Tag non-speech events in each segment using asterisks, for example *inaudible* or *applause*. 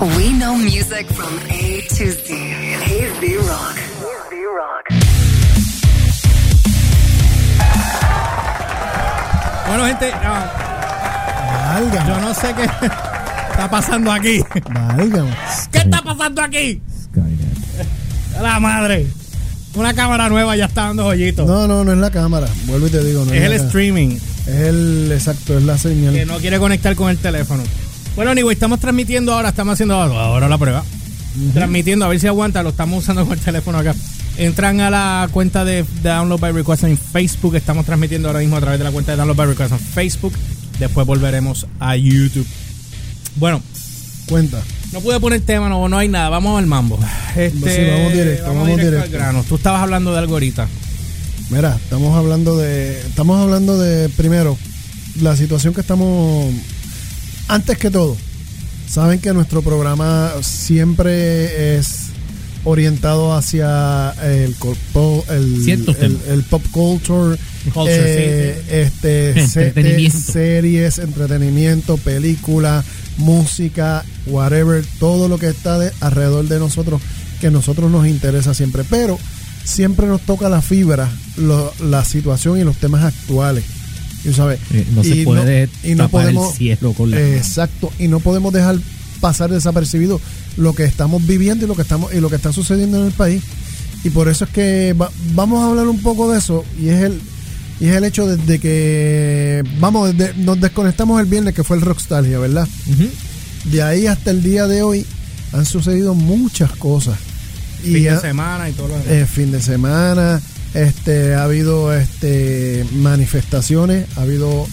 We know music from A to Z. KSB Rock. Bueno, gente, yo no sé qué está pasando aquí. Válgame. ¿Qué está pasando aquí? La madre. Una cámara nueva ya está dando joyitos. No, no, no es la cámara. Vuelvo y te digo. No es el la ca- streaming Es el, exacto, es la señal. que no quiere conectar con el teléfono. Bueno, anyway, estamos transmitiendo ahora, estamos haciendo ahora la prueba. Transmitiendo, a ver si aguanta, lo estamos usando con el teléfono acá. Entran a la cuenta de Download by Request en Facebook. Estamos transmitiendo ahora mismo a través de la cuenta de Download by Request en Facebook. Después volveremos a YouTube. Bueno, Cuenta. no pude poner tema, no, no hay nada. Vamos al mambo. Este, Sí, vamos directo, vamos al directo. grano. Tú estabas hablando de algo ahorita. Mira, estamos hablando de. Estamos hablando de, primero, la situación que estamos. Antes que todo, saben que nuestro programa siempre es orientado hacia el, el, pop culture, Culture, eh, sí, este *laughs* Entretenimiento. series, entretenimiento, película, música, whatever, todo lo que está de- alrededor de nosotros que a nosotros nos interesa siempre, pero siempre nos toca la fibra, lo- la situación y los temas actuales. Eh, no se Y puede y no tapar el podemos- cielo con la mano. Exacto, y no podemos dejar pasar desapercibido lo que estamos viviendo y lo que estamos y lo que está sucediendo en el país. Y por eso es que va- vamos a hablar un poco de eso y es el y es el hecho de, de que vamos de- nos desconectamos el viernes que fue el Rockstalgia, ¿verdad? De ahí hasta el día de hoy han sucedido muchas cosas. Fin de ha- semana y todo lo demás. eh, fin de semana, este, ha habido este manifestaciones, ha habido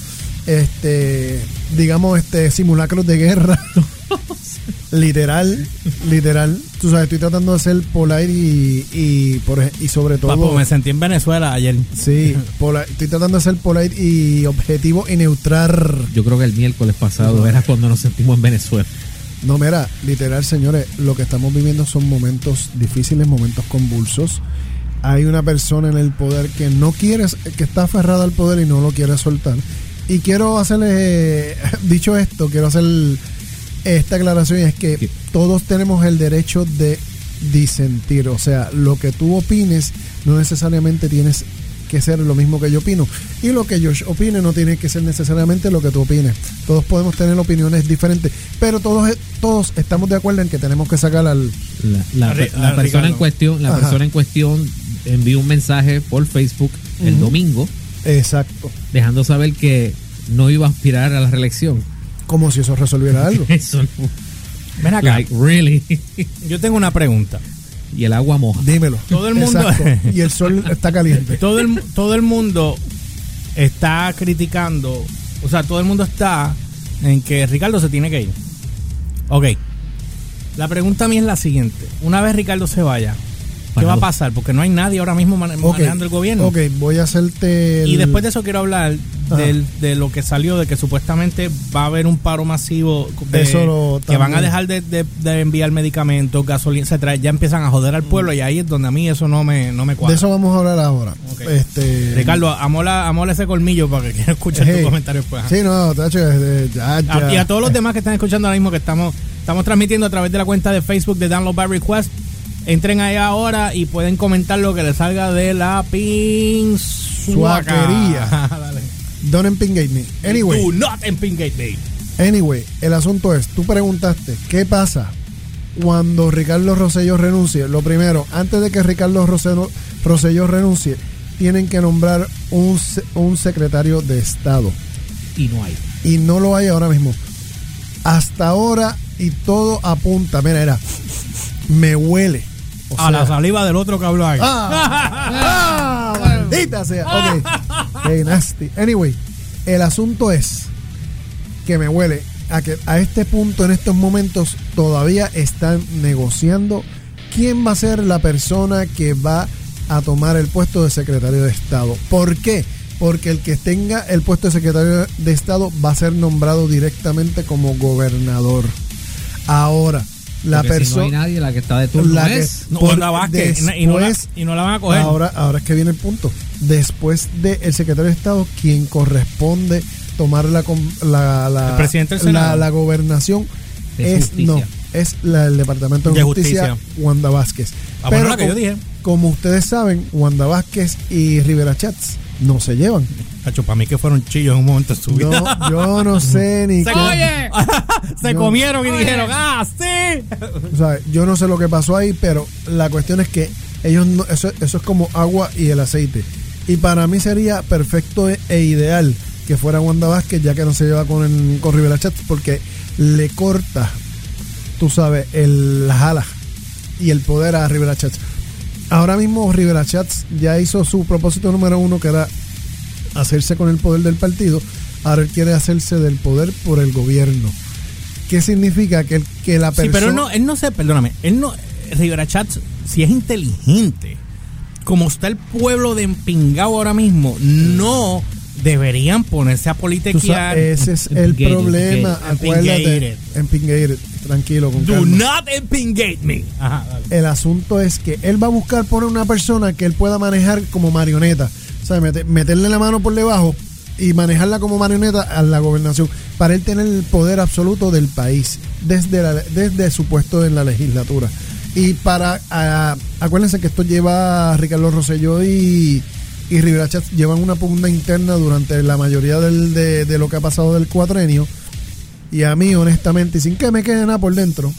este, digamos, este simulacros de guerra. *laughs* literal, literal. Tú sabes, estoy tratando de ser polite y, y, por, y sobre todo. Papo, me sentí en Venezuela ayer. Sí, *laughs* pola- estoy tratando de ser polite y objetivo y neutral. Yo creo que el miércoles pasado era cuando nos sentimos en Venezuela. No, mira, literal, señores, lo que estamos viviendo son momentos difíciles, momentos convulsos. Hay una persona en el poder que no quiere, que está aferrada al poder y no lo quiere soltar. Y quiero hacerle, *laughs* dicho esto, quiero hacer esta aclaración y es que todos tenemos el derecho de disentir. O sea, lo que tú opines no necesariamente tienes que ser lo mismo que yo opino. Y lo que yo opine no tiene que ser necesariamente lo que tú opines. Todos podemos tener opiniones diferentes, pero todos, todos estamos de acuerdo en que tenemos que sacar al... La, la- persona en cuestión, la Ajá. persona en cuestión envió un mensaje por Facebook el domingo Exacto. dejando saber que no iba a aspirar a la reelección. Como si eso resolviera algo. *laughs* Eso no. Ven acá, Like, really. yo tengo una pregunta. y el agua moja. Dímelo. Todo el mundo- Exacto. Y el sol está caliente. *laughs* Todo el, todo el mundo está criticando, o sea, todo el mundo está en que Ricardo se tiene que ir. Ok. La pregunta a mí es la siguiente. Una vez Ricardo se vaya, ¿qué va a pasar? Porque no hay nadie ahora mismo mane- manejando el gobierno. Ok, voy a hacerte... el- Y después de eso quiero hablar del- de lo que salió, de que supuestamente va a haber un paro masivo, de- Eso lo- que van a dejar de, de- de enviar medicamentos, gasolina, etcétera. Ya empiezan a joder al pueblo y ahí es donde a mí eso no me, no me cuadra. De eso vamos a hablar ahora. Este, Ricardo, amola, amola ese colmillo para que quiero escuchar hey. tu comentario después. Sí, no, tacho, ya, A- ya. y a todos los demás que están escuchando ahora mismo que estamos, estamos transmitiendo a través de la cuenta de Facebook de Download by Request. Entren ahí ahora y pueden comentar lo que les salga de la. *laughs* Dale. Don't empingate me. Anyway, Do not empingate me. anyway, el asunto es, tú preguntaste, ¿qué pasa cuando Ricardo Rosselló renuncie? Lo primero, antes de que Ricardo Rosselló renuncie, tienen que nombrar un, un secretario de Estado. Y no hay. Y no lo hay ahora mismo. Hasta ahora y todo apunta, mira, era, me huele. O a la saliva del otro que habló ahí. ¡Ah! *laughs* ¡Ah! ¡Maldita sea! Ok. Qué nasty. Anyway, el asunto es que me huele a que a este punto, en estos momentos, todavía están negociando quién va a ser la persona que va a tomar el puesto de secretario de Estado. ¿Por qué? Porque el que tenga el puesto de secretario de Estado va a ser nombrado directamente como gobernador. Ahora, la Porque si no persona... hay nadie, la que está de turno La que- es. No, por- Wanda Vázquez, y, no la, y no la van a coger. Ahora, ahora es que viene el punto. Después del secretario de Estado, quien corresponde tomar la, com- la, la, El presidente del la, Senado. la gobernación De es justicia. no es la del Departamento de, De Justicia, Justicia. Wanda Vázquez. Ah, bueno, la que yo dije. como ustedes saben, Wanda Vázquez y Rivera Chats no se llevan. Cacho, para mí que fueron chillos en un momento de su vida. No, yo no sé ni *laughs* Se, qué. oye, *laughs* se Yo- comieron y dijeron, ah, sí. O sea, yo no sé lo que pasó ahí, pero la cuestión es que ellos no- eso, eso es como agua y el aceite. Y para mí sería perfecto e, e ideal que fuera Wanda Vázquez, ya que no se lleva con, el- con Rivera Chats, porque le corta, tú sabes, el, las alas y el poder a Rivera Chats. Ahora mismo Rivera Chats ya hizo su propósito número uno, que era hacerse con el poder del partido. Ahora él quiere hacerse del poder por el gobierno. ¿Qué significa? Que, que la Sí, persona... pero él no, él no se, perdóname, él no, Rivera Chats, si es inteligente, como está el pueblo de Empingao ahora mismo, no deberían ponerse a politiquear. sabes, ese es el problema. Acuérdate. Empingated. Tranquilo, con Do calma. not empingate me. Ajá, dale. El asunto es que él va a buscar poner una persona que él pueda manejar como marioneta. O sea, mete- meterle la mano por debajo y manejarla como marioneta a la gobernación para él tener el poder absoluto del país desde, la- desde su puesto en la legislatura. Y para, ah, acuérdense que esto lleva a Ricardo Rosselló y, y Rivera Chats llevan una pugna interna durante la mayoría del- de, de lo que ha pasado del cuatrenio. Y a mí, honestamente, y sin que me quede nada por dentro,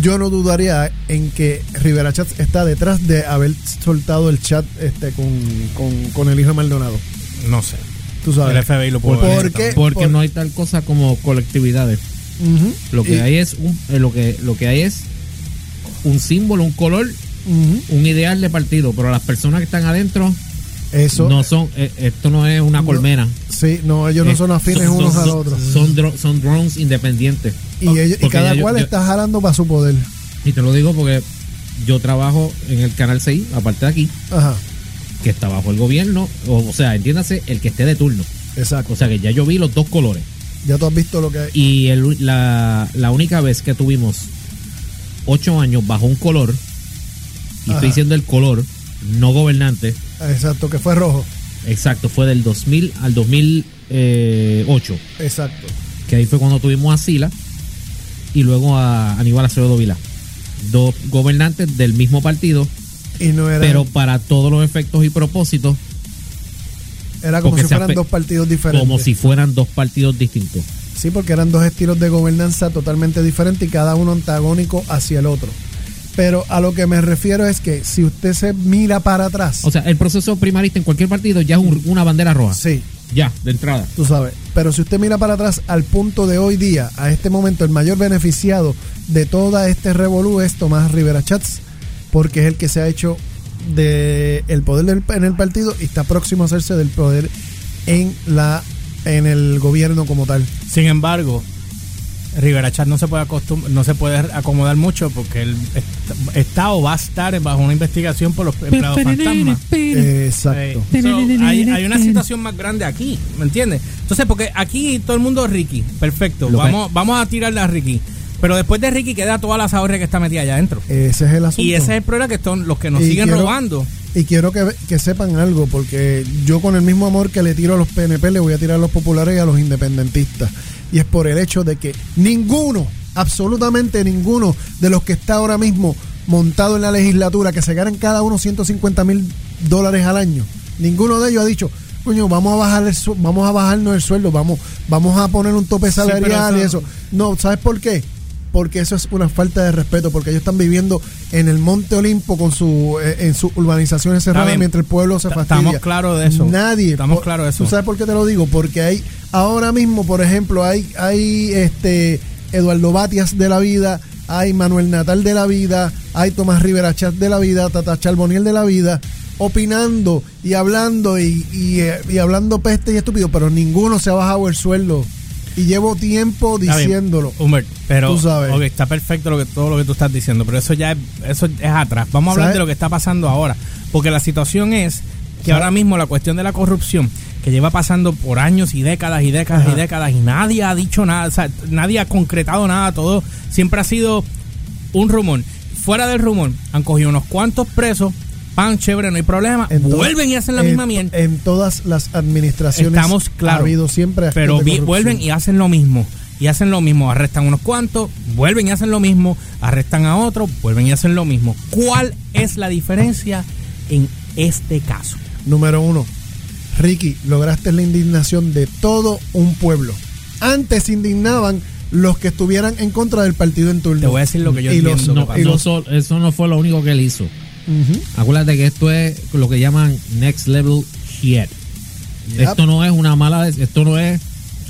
yo no dudaría en que Rivera Chats está detrás de haber soltado el chat este con, con, con el hijo de Maldonado. No sé. Tú sabes. El FBI lo puede ¿Por? Porque por- no hay tal cosa como colectividades. Lo que Y- hay es un, eh, lo que lo que hay es un símbolo, un color, un ideal de partido, pero las personas que están adentro Eso. no son eh, esto no es una No. colmena. Sí, no, ellos no Eh, son afines unos son- a los otros. Son, dro- son drones independientes. Y, ellos, y cada cual yo- está jalando para su poder. Y te lo digo porque yo trabajo en el canal 6, aparte de aquí, Ajá, que está bajo el gobierno, o, o sea, entiéndase, el que esté de turno. exacto. O sea que ya yo vi los dos colores. Ya tú has visto lo que hay. Y el- la, la única vez que tuvimos ocho años bajo un color, y Ajá. estoy diciendo el color, no gobernante, Exacto, que fue rojo. exacto, fue del 2000 al 2008, Exacto. que ahí fue cuando tuvimos a Sila y luego a Aníbal Acevedo Vila. Dos gobernantes del mismo partido, Y no era, pero para todos los efectos y propósitos, era como si fueran dos partidos diferentes. como si fueran dos partidos distintos. Sí, porque eran dos estilos de gobernanza totalmente diferentes y cada uno antagónico hacia el otro. Pero a lo que me refiero es que si usted se mira para atrás, O sea, el proceso primarista en cualquier partido ya es un- una bandera roja. sí, Ya, de entrada. tú sabes. Pero si usted mira para atrás al punto de hoy día, a este momento, el mayor beneficiado de toda este revolú es Tomás Rivera Chats, porque es el que se ha hecho de el poder del- en el partido y está próximo a hacerse del poder en la en el gobierno como tal. Sin embargo, Rivera Chat no se puede acostum- no se puede acomodar mucho porque él está, está o va a estar bajo una investigación por los empleados fantasmas. Exacto. Eh, so, hay, hay una situación más grande aquí, ¿me entiendes? Entonces, porque aquí todo el mundo es Ricky, perfecto, Lo que- vamos, vamos a tirarle a Ricky. Pero después de Ricky queda toda la zahorra que está metida allá adentro. Ese es el asunto. Y ese es el problema que son los que nos Y siguen quiero- robando. Y quiero que, que sepan algo, porque yo con el mismo amor que le tiro a los PNP, le voy a tirar a los populares y a los independentistas. Y es por el hecho de que ninguno, absolutamente ninguno de los que está ahora mismo montado en la legislatura, que se ganan cada uno 150 mil dólares al año, ninguno de ellos ha dicho, coño, vamos a bajar el vamos a bajarnos el sueldo, vamos, vamos a poner un tope Sí, salarial y eso. No, ¿sabes por qué? Porque eso es una falta de respeto, porque ellos están viviendo en el Monte Olimpo con su eh, en sus urbanizaciones cerradas mientras el pueblo se fastidia. estamos claros de eso. Nadie. Estamos claros de eso. ¿Tú sabes por qué te lo digo? Porque hay ahora mismo, por ejemplo, hay hay este Eduardo Batias de la vida, hay Manuel Natal de la vida, hay Tomás Rivera Chat de la vida, Tata Charboniel de la vida opinando y hablando y, y, eh, y hablando peste y estúpido, pero ninguno se ha bajado el sueldo. Y llevo tiempo diciéndolo. Humbert, pero Tú sabes. ok, está perfecto lo que, todo lo que tú estás diciendo, pero eso ya es, eso es atrás. Vamos a hablar ¿Sabes? de lo que está pasando ahora. Porque la situación es que ¿Sabes? ahora mismo la cuestión de la corrupción, que lleva pasando por años y décadas y décadas Ajá. y décadas, y nadie ha dicho nada, o sea, nadie ha concretado nada, todo siempre ha sido un rumor. Fuera del rumor, han cogido unos cuantos presos, pan, chévere, no hay problema, En vuelven y hacen la en- misma mierda. En todas las administraciones Estamos claros. ha habido siempre Pero vi- vuelven y hacen lo mismo. y hacen lo mismo, arrestan unos cuantos, vuelven y hacen lo mismo, arrestan a otros, vuelven y hacen lo mismo. ¿Cuál es la diferencia en este caso? Número uno, Ricky, lograste la indignación de todo un pueblo. Antes indignaban los que estuvieran en contra del partido en turno. Te voy a decir lo que yo Y los- entiendo. No, que no eso no fue lo único que él hizo. Acuérdate que esto es lo que llaman next level shit. Yep. Esto no es una mala, esto no es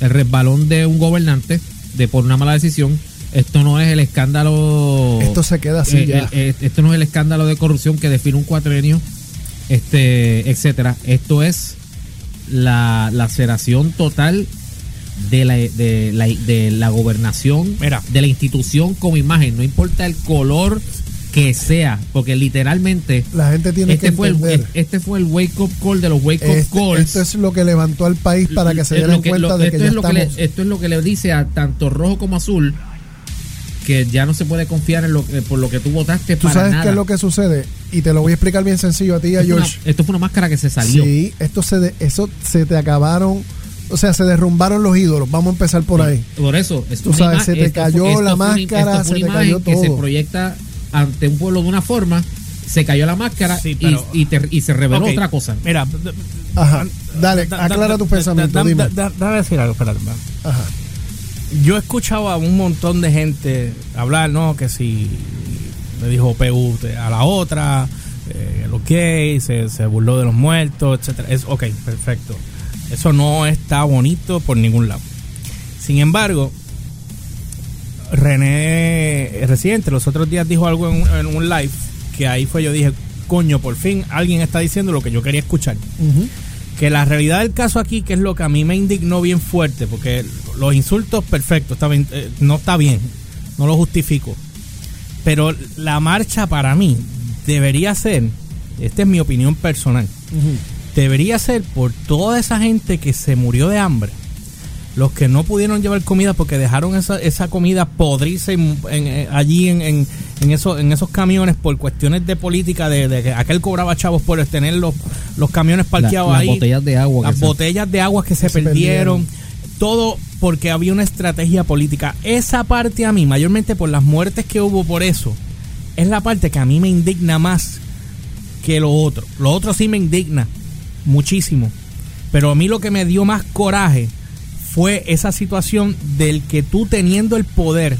el resbalón de un gobernante de por una mala decisión. Esto no es el escándalo. Esto se queda así eh, ya. eh, esto no es el escándalo de corrupción que define un cuatrenio, este, etcétera. Esto es la laceración total de la, de la, de la gobernación, Mira. de la institución como imagen. No importa el color que sea, porque literalmente La gente tiene este que fue, el, este fue el wake up call de los wake up Este- calls. esto es lo que levantó al país para que se dieran que- cuenta lo- de que ya es lo que le- estamos. esto es lo que le dice a tanto rojo como azul que ya no se puede confiar en lo que, por lo que tú votaste Tú para sabes nada. qué es lo que sucede y te lo voy a explicar bien sencillo a ti y a una, George. esto fue una máscara que se salió. Sí, esto se de- eso se te acabaron, o sea, se derrumbaron los ídolos. Vamos a empezar por ahí. Por eso, esto Tú sabes, se te cayó esto la máscara, esto fue se te cayó imagen que se todo. proyecta ante un pueblo de una forma, se cayó la máscara Sí, y- pero- y, te- y se reveló otra cosa. Mira, Ajá. Dale, da- aclara da- tu da- pensamiento, da- dime. da- da- Dame decir algo, espérate. espérate. Ajá. Yo he escuchado a un montón de gente hablar, ¿no? Que si le dijo PU a la otra, eh, lo que se, se burló de los muertos, etcétera. Es ok, perfecto. Eso no está bonito por ningún lado. Sin embargo, René Residente los otros días dijo algo en, un- en un live que ahí fue yo dije, coño, por fin alguien está diciendo lo que yo quería escuchar que la realidad del caso aquí, que es lo que a mí me indignó bien fuerte, porque los insultos, perfecto, está bien, eh, no está bien, no lo justifico. Pero la marcha para mí debería ser, esta es mi opinión personal, debería ser por toda esa gente que se murió de hambre, los que no pudieron llevar comida porque dejaron esa, esa comida podrirse en- en- eh, allí en, en, en, esos, en esos camiones por cuestiones de política, de, de que aquel cobraba chavos por tener los, los camiones La- parqueados las ahí botellas de agua. que las se- botellas de agua que se, se perdieron, perdieron. todo porque había una estrategia política. Esa parte a mí, mayormente por las muertes que hubo por eso, es la parte que a mí me indigna más que lo otro. Lo otro sí me indigna muchísimo, pero a mí lo que me dio más coraje fue esa situación del que tú teniendo el poder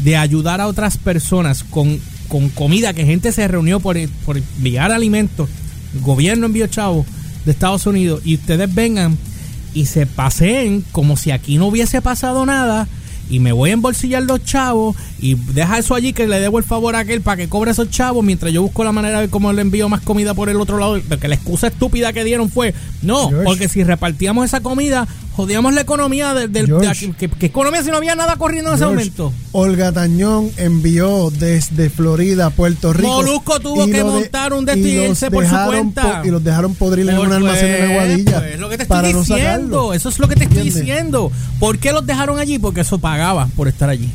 de ayudar a otras personas con, con comida, que gente se reunió por, por enviar alimentos, el gobierno envió chavos de Estados Unidos y ustedes vengan y se paseen como si aquí no hubiese pasado nada y me voy a embolsillar los chavos y deja eso allí que le debo el favor a aquel para que cobre esos chavos mientras yo busco la manera de cómo le envío más comida por el otro lado. Porque la excusa estúpida que dieron fue, no, porque si repartíamos esa comida, jodíamos la economía del... del- de. ¿Qué, qué economía si no había nada corriendo en ese momento? Olga Tañón envió desde Florida a Puerto Rico. Molusco tuvo que de- montar un de irse por su cuenta. po- y los dejaron podrir en un almacén en pues, Aguadilla. pues, es lo que te estoy no diciendo. sacarlo. Eso es lo que te estoy ¿Entiendes? diciendo. ¿Por qué los dejaron allí? Porque eso pagaba por estar allí.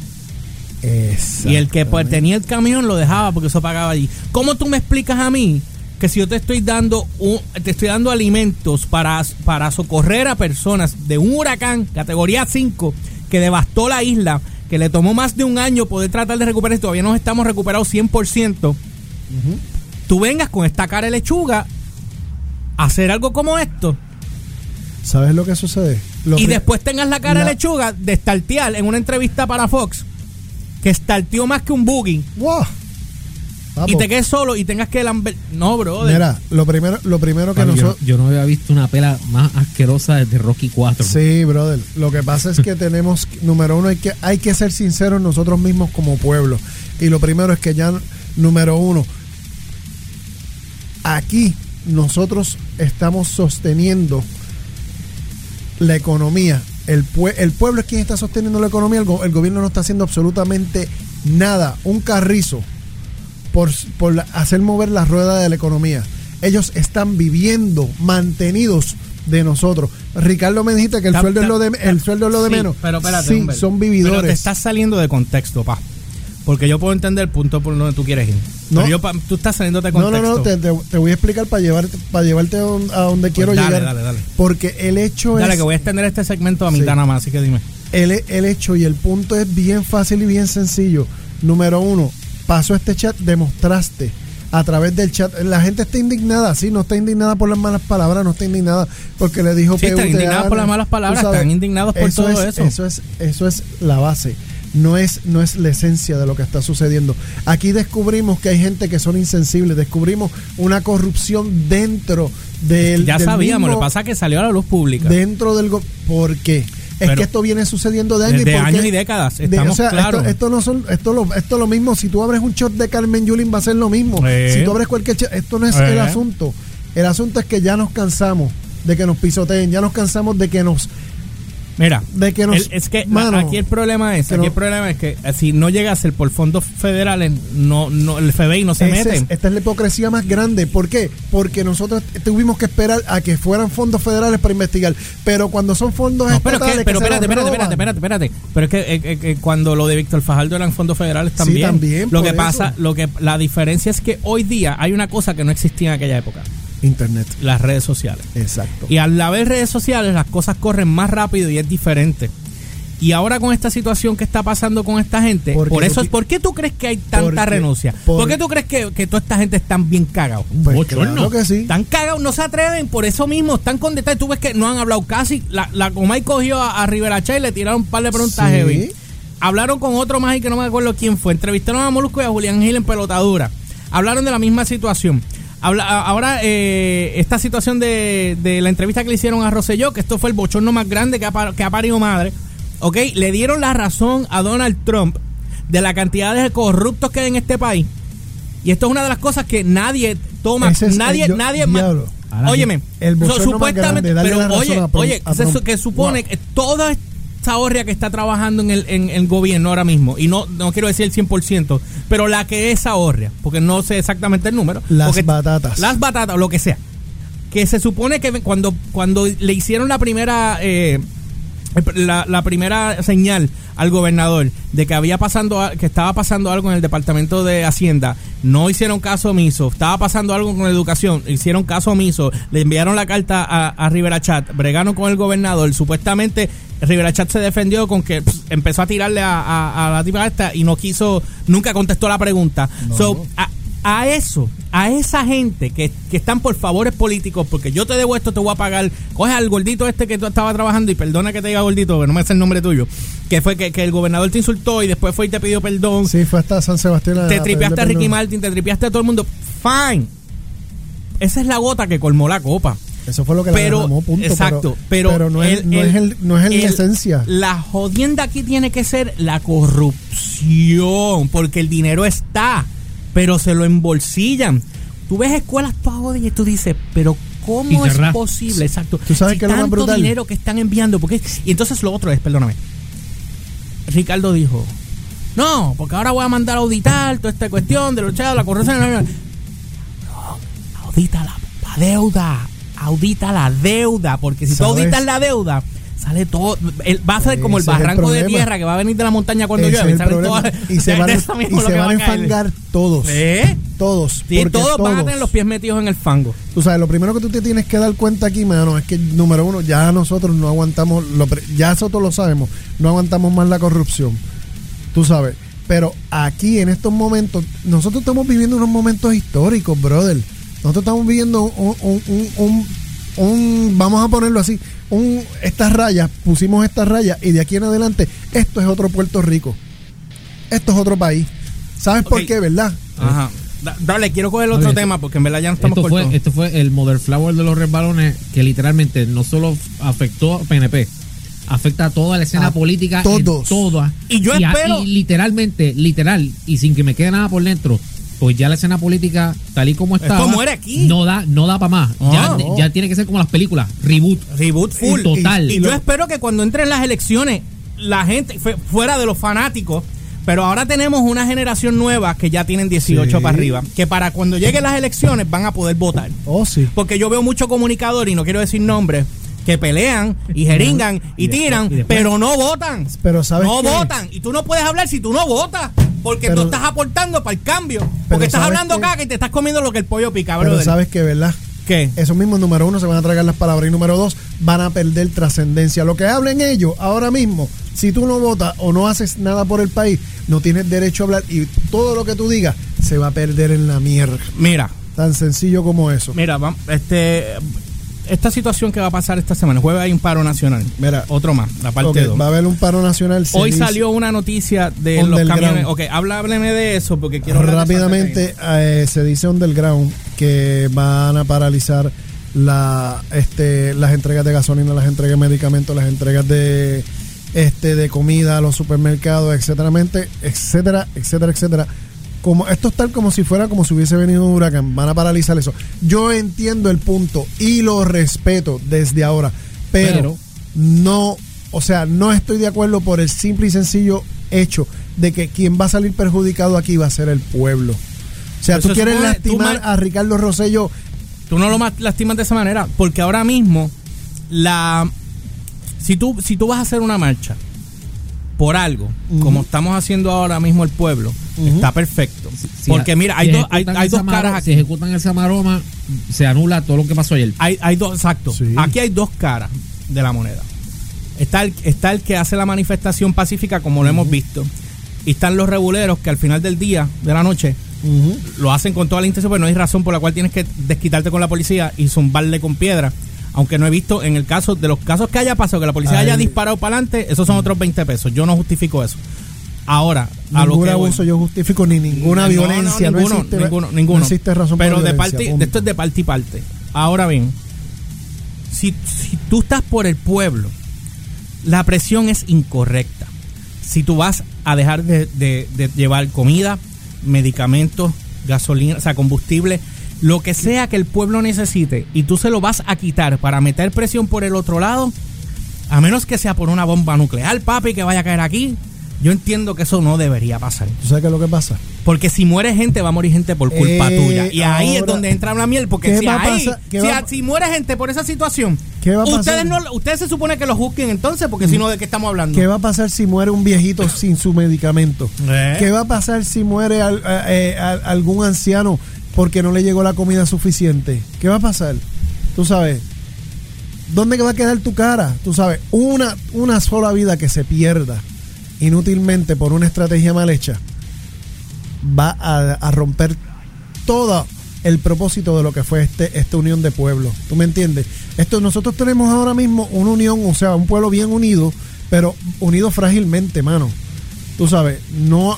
Y el que pues, tenía el camión lo dejaba porque eso pagaba allí. ¿Cómo tú me explicas a mí que si yo te estoy dando un- te estoy dando alimentos para, para socorrer a personas de un huracán categoría 5 que devastó la isla, que le tomó más de un año poder tratar de recuperar y todavía no estamos recuperados 100%, tú vengas con esta cara de lechuga a hacer algo como esto ¿Sabes lo que sucede? Y después tengas la cara la- de lechuga de estartear en una entrevista para Fox que estarteó más que un boogie ¡Wow! Papo, y te quedes solo y tengas que lamber. No, bro. Mira, lo primero, lo primero que yo, nosotros. yo no había visto una pela más asquerosa desde Rocky 4. Sí, brother. Lo que pasa es que tenemos, número uno, hay que, hay que ser sinceros nosotros mismos como pueblo. Y lo primero es que ya, número uno, aquí nosotros estamos sosteniendo la economía. El, pue- el pueblo es quien está sosteniendo la economía, el, go- el gobierno no está haciendo absolutamente nada. Un carrizo por, hacer mover la rueda de la economía. Ellos están viviendo, mantenidos de nosotros. Ricardo me dijiste que el Ta- sueldo es lo de, el sueldo es lo de Sí, menos. Pero espérate, sí, Humberto. son Pero te vividores. estás saliendo de contexto, pa. Porque yo puedo entender el punto por donde tú quieres ir. No. Pero yo, pa- tú estás saliendo de No, contexto. no, no, te, te- te voy a explicar para llevarte, para llevarte a don- a donde quiero Pues dale, llegar. dale, dale. Porque el hecho Dale, es. que voy a extender este segmento a Sí. mitad nada más, así que dime. El, el hecho y el punto es bien fácil y bien sencillo. Número uno, pasó este chat, demostraste a través del chat. La gente está indignada, sí, no está indignada por las malas palabras, no está indignada porque le dijo Sí, que están indignados por las malas palabras, están indignados por todo es, eso. Eso es, eso es la base. No es, no es la esencia de lo que está sucediendo. Aquí descubrimos que hay gente que son insensibles, descubrimos una corrupción dentro del. ya del sabíamos, mismo- lo que pasa es que salió a la luz pública. dentro del ¿por qué? Es que esto viene sucediendo de años Desde y porque- años y décadas, de- o sea. Esto, esto no son esto lo, esto es lo mismo si tú abres un shot de Carmen Yulín va a ser lo mismo. Eh. Si tú abres cualquier shot, esto no es Eh. el asunto. El asunto es que ya nos cansamos de que nos pisoteen, ya nos cansamos de que nos Mira, de que nos- el- es que mano, aquí el problema es, que aquí el problema es que eh, si no llega a ser por fondos federales, no, no, el FBI no se mete. es- esta es la hipocresía más grande. ¿Por qué? Porque nosotros tuvimos que esperar a que fueran fondos federales para investigar. Pero cuando son fondos No, pero, estatales que, pero que espérate, espérate, espérate, espérate, espérate. Pero es que, eh, eh, cuando lo de Víctor Fajardo eran fondos federales Sí, también. también, lo que pasa, lo que la diferencia es que hoy día hay una cosa que no existía en aquella época, Internet. las redes sociales. Exacto. Y al haber redes sociales, las cosas corren más rápido y es diferente. Y ahora con esta situación que está pasando con esta gente, Porque por eso ¿por qué tú crees que hay tanta Porque- renuncia? por- ¿Por qué tú crees que, que toda esta gente están bien cagados? Pues claro que sí. Están cagados, no se atreven, por eso mismo, están con detalles. Tú ves que no han hablado casi. La, la Comay cogió a, a Rivera Chay y le tiraron un par de preguntas Sí. heavy. Hablaron con otro más y que no me acuerdo quién fue. Entrevistaron a Molusco y a Julián Gil en pelotadura. Hablaron de la misma situación. Habla, ahora, eh, esta situación de, de la entrevista que le hicieron a Rosselló, que esto fue el bochorno más grande que ha, par- que ha parido madre. ¿Ok? Le dieron la razón a Donald Trump de la cantidad de corruptos que hay en este país. Y esto es una de las cosas que nadie toma, Ese es nadie, el yo- nadie más. diablo. Óyeme, el so- más supuestamente, grande, pero oye, a Trump- oye, a que supone Wow. que toda esta horria que está trabajando en el, en el gobierno ahora mismo, y no, no quiero decir el 100%, pero la que es ahorria, porque no sé exactamente el número. Las porque- batatas. Las batatas, lo que sea. Que se supone que cuando, cuando le hicieron la primera... eh, la, la primera señal al gobernador de que había pasando que estaba pasando algo en el departamento de hacienda no hicieron caso omiso estaba pasando algo con la educación hicieron caso omiso le enviaron la carta a, a Rivera Chat bregaron con el gobernador supuestamente Rivera Chat se defendió con que pss, empezó a tirarle a, a- a la tipa esta y no quiso nunca contestó la pregunta. So, a eso, a esa gente que, que están por favores políticos, porque yo te debo esto, te voy a pagar. Coge al gordito este que tú estabas trabajando, y perdona que te diga gordito, que no me sé el nombre tuyo, que fue que, que el gobernador te insultó y después fue y te pidió perdón. Sí, fue hasta San Sebastián. te tripeaste a Ricky perdón. Martin, te tripeaste a todo el mundo. Fine. Esa es la gota que colmó la copa. Eso fue lo que Pero, la punto. exacto, pero, no, es, el- no, es el, no es el- esencia. La jodienda aquí tiene que ser la corrupción, porque el dinero está, pero se lo embolsillan. Tú ves escuelas todas y tú dices, pero ¿cómo es posible? Exacto. Tú sabes Si que lo tanto brutal. dinero que están enviando, porque y entonces lo otro es, perdóname. Ricardo dijo, no, porque ahora voy a mandar a auditar toda esta cuestión de luchar la corrupción. No, audita la, la deuda, audita la deuda, porque si tú ¿Sabes? auditas la deuda, sale todo, el- va a ser como el Ese es el barranco de problema. tierra que va a venir de la montaña cuando Ese llueve. es el salen problema. todas- y se *laughs* de- van, a- eso mismo y lo se que van a va caer. enfangar todos. ¿Eh? Todos. Sí, porque todos, van a tener los pies metidos en el fango. Tú sabes, lo primero que tú te tienes que dar cuenta aquí, mano, es que, número uno, ya nosotros no aguantamos, lo pre- ya nosotros lo sabemos, no aguantamos más la corrupción. Tú sabes. Pero aquí, en estos momentos, nosotros estamos viviendo unos momentos históricos, brother. Nosotros estamos viviendo un, un- un- un- un- vamos a ponerlo así, un, estas rayas, pusimos estas rayas y de aquí en adelante, esto es otro Puerto Rico. Esto es otro país. ¿Sabes por qué, verdad? Ajá. Da- dale, quiero coger otro tema porque en verdad ya no estamos Esto cortos. fue, esto fue el Mother Flower de los resbalones que literalmente no solo afectó a PNP, afecta a toda la escena A política. todos. En toda. Y yo espero- y literalmente, literal, y sin que me quede nada por dentro, pues ya la escena política, tal y como está. No da, no da para más. ya, Ah. ya tiene que ser como las películas, reboot. Reboot full. Total. Y, y yo espero que cuando entren las elecciones, la gente, fue- fuera de los fanáticos, pero ahora tenemos una generación nueva que ya tienen 18 Sí. para arriba, que para cuando lleguen las elecciones van a poder votar. Oh, sí. Porque yo veo mucho comunicador, y no quiero decir nombres, que pelean y jeringan y, Y después- tiran, y después- pero no votan. Pero ¿sabes No qué? votan. Y tú no puedes hablar si tú no votas. Porque Pero- tú estás aportando para el cambio. Porque estás ¿sabes hablando caca y te estás comiendo lo que el pollo pica, Pero brother. sabes que, ¿verdad? ¿Qué? Esos mismos, número uno, se van a tragar las palabras. Y número dos, van a perder trascendencia. Lo que hablen ellos ahora mismo, si tú no votas o no haces nada por el país, no tienes derecho a hablar. Y todo lo que tú digas se va a perder en la mierda. Mira, Tan sencillo como eso. mira, este, esta situación que va a pasar esta semana, el jueves hay un paro nacional. Mira. Otro más, la parte Ok, 2. va a haber un paro nacional. Hoy salió una noticia de los camiones. Ok, habla- hábleme de eso porque quiero Rápidamente eh, se dice underground que van a paralizar la, este, las entregas de gasolina, las entregas de medicamentos, las entregas de este de comida a los supermercados, etcétera, etcétera, etcétera, etcétera. Como, esto es tal como si fuera como si hubiese venido un huracán. Van a paralizar eso. Yo entiendo el punto y lo respeto desde ahora. Pero, Pero- no, o sea, no estoy de acuerdo por el simple y sencillo hecho de que quien va a salir perjudicado aquí va a ser el pueblo. O sea, tú quieres supone- lastimar tú a Ricardo Rosello. Tú no lo ma- lastimas de esa manera, porque ahora mismo la si tú si tú vas a hacer una marcha por algo, como estamos haciendo ahora mismo el pueblo, está perfecto. Si- porque si mira, hay, dos hay, dos caras Si aquí. ejecutan esa maroma, se anula todo lo que pasó ayer. Hay, hay dos, exacto. Sí. Aquí hay dos caras de la moneda. Está el, está el que hace la manifestación pacífica, como lo hemos visto. Y están los reguleros que al final del día, de la noche, lo hacen con toda la intención, pero no hay razón por la cual tienes que desquitarte con la policía y zumbarle con piedra. Aunque no he visto en el caso de los casos que haya pasado, que la policía Ay. haya disparado para adelante, esos son otros 20 pesos. Yo no justifico eso. Ahora, a lo que voy- abuso yo justifico ni ninguna no, violencia. No, No, ninguno, existe, ninguno, no ninguno. existe razón Pero de parte, punto. esto es de parte y parte. Ahora bien, si, si tú estás por el pueblo, la presión es incorrecta. Si tú vas a dejar de, de- de llevar comida, medicamentos, gasolina, o sea, combustible, lo que sea que el pueblo necesite, y tú se lo vas a quitar para meter presión por el otro lado, a menos que sea por una bomba nuclear, papi, que vaya a caer aquí, yo entiendo que eso no debería pasar. ¿Tú sabes qué es lo que pasa? Porque si muere gente, va a morir gente por culpa Eh, tuya. Y ahí es donde entra la miel. Porque ¿qué si ahí, si, a- muere gente por esa situación, ¿Qué va a pasar? ustedes no ustedes se supone que lo juzguen entonces, porque si no, ¿de qué estamos hablando? ¿Qué va a pasar si muere un viejito sin su medicamento? *laughs* Eh. ¿Qué va a pasar si muere al- eh, al- algún anciano porque no le llegó la comida suficiente? ¿Qué va a pasar? Tú sabes. ¿Dónde va a quedar tu cara? Tú sabes, una, una sola vida que se pierda inútilmente por una estrategia mal hecha va a, romper todo el propósito de lo que fue este esta unión de pueblos. ¿Tú me entiendes? Esto nosotros tenemos ahora mismo una unión, o sea, un pueblo bien unido, pero unido frágilmente, mano. Tú sabes, no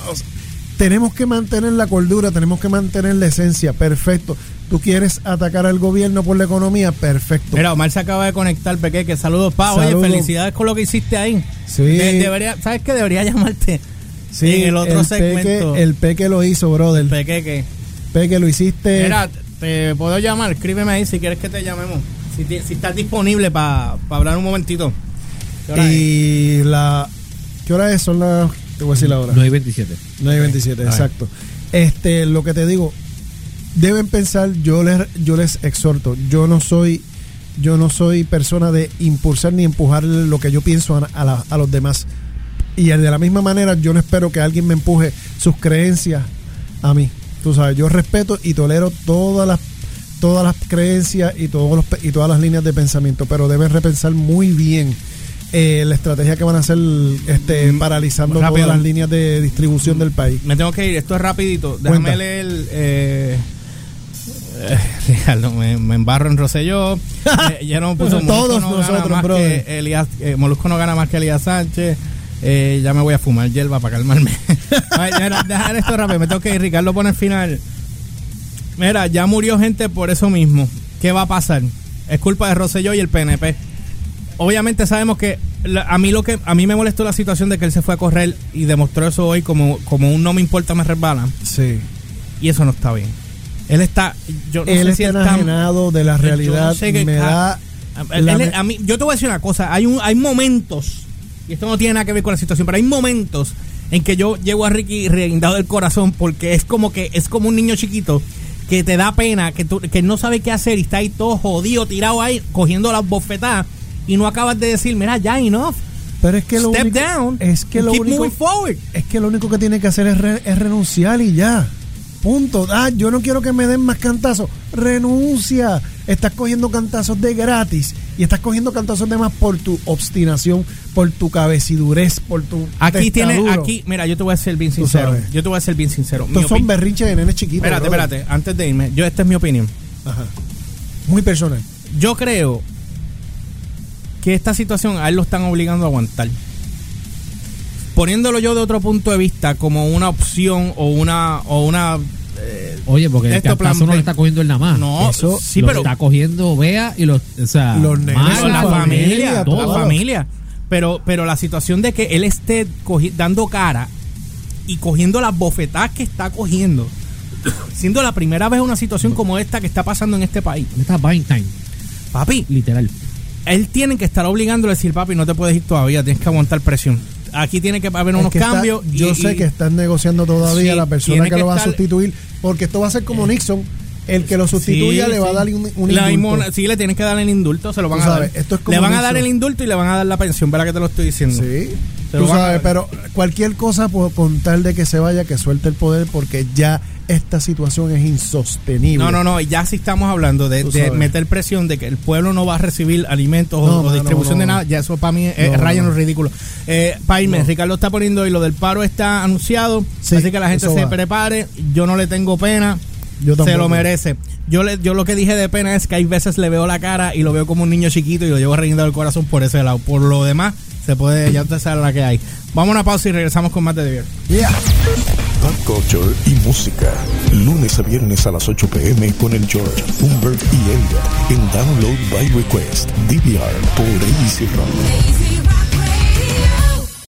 tenemos que mantener la cordura, tenemos que mantener la esencia, perfecto. Tú quieres atacar al gobierno por la economía, perfecto. Mira, Omar se acaba de conectar, Peque, saludos, pa. Oye, Saludos. felicidades con lo que hiciste ahí. Sí. De- debería, ¿Sabes qué? Debería *laughs* llamarte sí, en el otro Peque, segmento. el Peque lo hizo, brother. Peque, que... Peque lo hiciste. Mira, te puedo llamar, escríbeme ahí si quieres que te llamemos. Si, si estás disponible para hablar un momentito. ¿Qué y la ¿Qué hora es? Son las te voy a decir la hora. 9 y 27. 9 y 27, A ver. exacto. Este, lo que te digo, deben pensar, yo les, yo les exhorto, yo no soy, yo no soy persona de impulsar ni empujar lo que yo pienso a, a la- a los demás. Y de la misma manera, yo no espero que alguien me empuje sus creencias a mí. Tú sabes, yo respeto y tolero todas las todas las creencias y todos los, y todas las líneas de pensamiento, pero deben repensar muy bien eh, la estrategia que van a hacer este, Mm, paralizando rápido. todas las líneas de distribución del país. Me tengo que ir, esto es rapidito. Déjame Cuenta. leer. Eh, *laughs* eh, Ricardo, me, me embarro en Rosselló. *laughs* Eh, ya no puso Todos no nosotros, que Elías, Molusco no gana más que Elías Sánchez. Eh, ya me voy a fumar hierba para calmarme. Ay, mira, dejar esto rápido, me tengo que ir. Ricardo pone el final. Mira, ya murió gente por eso mismo. ¿Qué va a pasar? Es culpa de Rosselló y el PNP. Obviamente sabemos que la- a mí lo que a mí me molestó la situación de que él se fue a correr y demostró eso hoy como, como un no me importa me resbala Sí. y eso no está bien. Él está yo no él sé si está está- enajenado de la yo no realidad. sé qué me da. a, él- la él- me- a mí, yo te voy a decir una cosa, hay un hay momentos y esto no tiene nada que ver con la situación, pero hay momentos en que yo llego a Ricky reguindado del corazón porque es como que es como un niño chiquito que te da pena, que, tú, que no sabe qué hacer y está ahí todo jodido, tirado ahí, cogiendo las bofetadas y no acabas de decir, mira, ya enough. pero es que lo Step único, down. es que and lo keep único, forward. es que lo único que tiene que hacer es, re- es renunciar y ya. Punto. Ah, yo no quiero que me den más cantazos. Renuncia. Estás cogiendo cantazos de gratis y estás cogiendo cantazos de más por tu obstinación, por tu cabecidurez, por tu. Aquí tiene, testaduro. aquí, mira, yo te voy a ser bien sincero. Yo te voy a ser bien sincero. Mi Estos son berrinches de nenes chiquitos. Espérate, brother. espérate, antes de irme, yo esta es mi opinión. Ajá. Muy personal. Yo creo que esta situación a él lo están obligando a aguantar. Poniéndolo yo de otro punto de vista como una opción o una o una eh, Oye, porque el Esto plan no lo está cogiendo el nada más. no, eso sí, lo pero está cogiendo Bea y los, o sea, Los nenes, la familia, familia, la familia. Pero, pero la situación de que él esté cogi- dando cara y cogiendo las bofetadas que está cogiendo, siendo la primera vez una situación como esta que está pasando en este país. Está buying time, Papi, literal. Él tiene que estar obligándole a decir, papi, no te puedes ir todavía, tienes que aguantar presión. Aquí tiene que haber unos que está- cambios. y- yo sé y- que están negociando todavía Sí, la persona que, que lo va a sustituir, porque esto va a ser como Nixon. El que lo sustituya Sí, le va a dar un, un La indulto. sí, le tienes que dar el indulto, se lo van a sabes, dar. esto es como le van a dar el indulto y le van a dar la pensión, ¿verdad que te lo estoy diciendo? Sí, tú sabes, pero cualquier cosa por, con tal de que se vaya, que suelte el poder, porque ya esta situación es insostenible. No, no, no, ya sí estamos hablando de, meter presión de que el pueblo no va a recibir alimentos o- No, o, mano, distribución no. de nada, ya eso para mí es no. lo ridículo. Eh, No. Ricardo está poniendo y lo del paro está anunciado, Sí, así que la gente se va. prepare, yo no le tengo pena, Yo se lo merece. Yo, le, yo lo que dije de pena es que hay veces le veo la cara y lo veo como un niño chiquito y lo llevo riendo del corazón por ese lado. Por lo demás, se puede, ya usted sabe la que hay. Vamos a una pausa y regresamos con más de Divier. Yeah. Pop culture y música. Lunes a viernes a las 8 pm con el George, Humbert y Elliot en Download by Request. DVR por Easy Rock.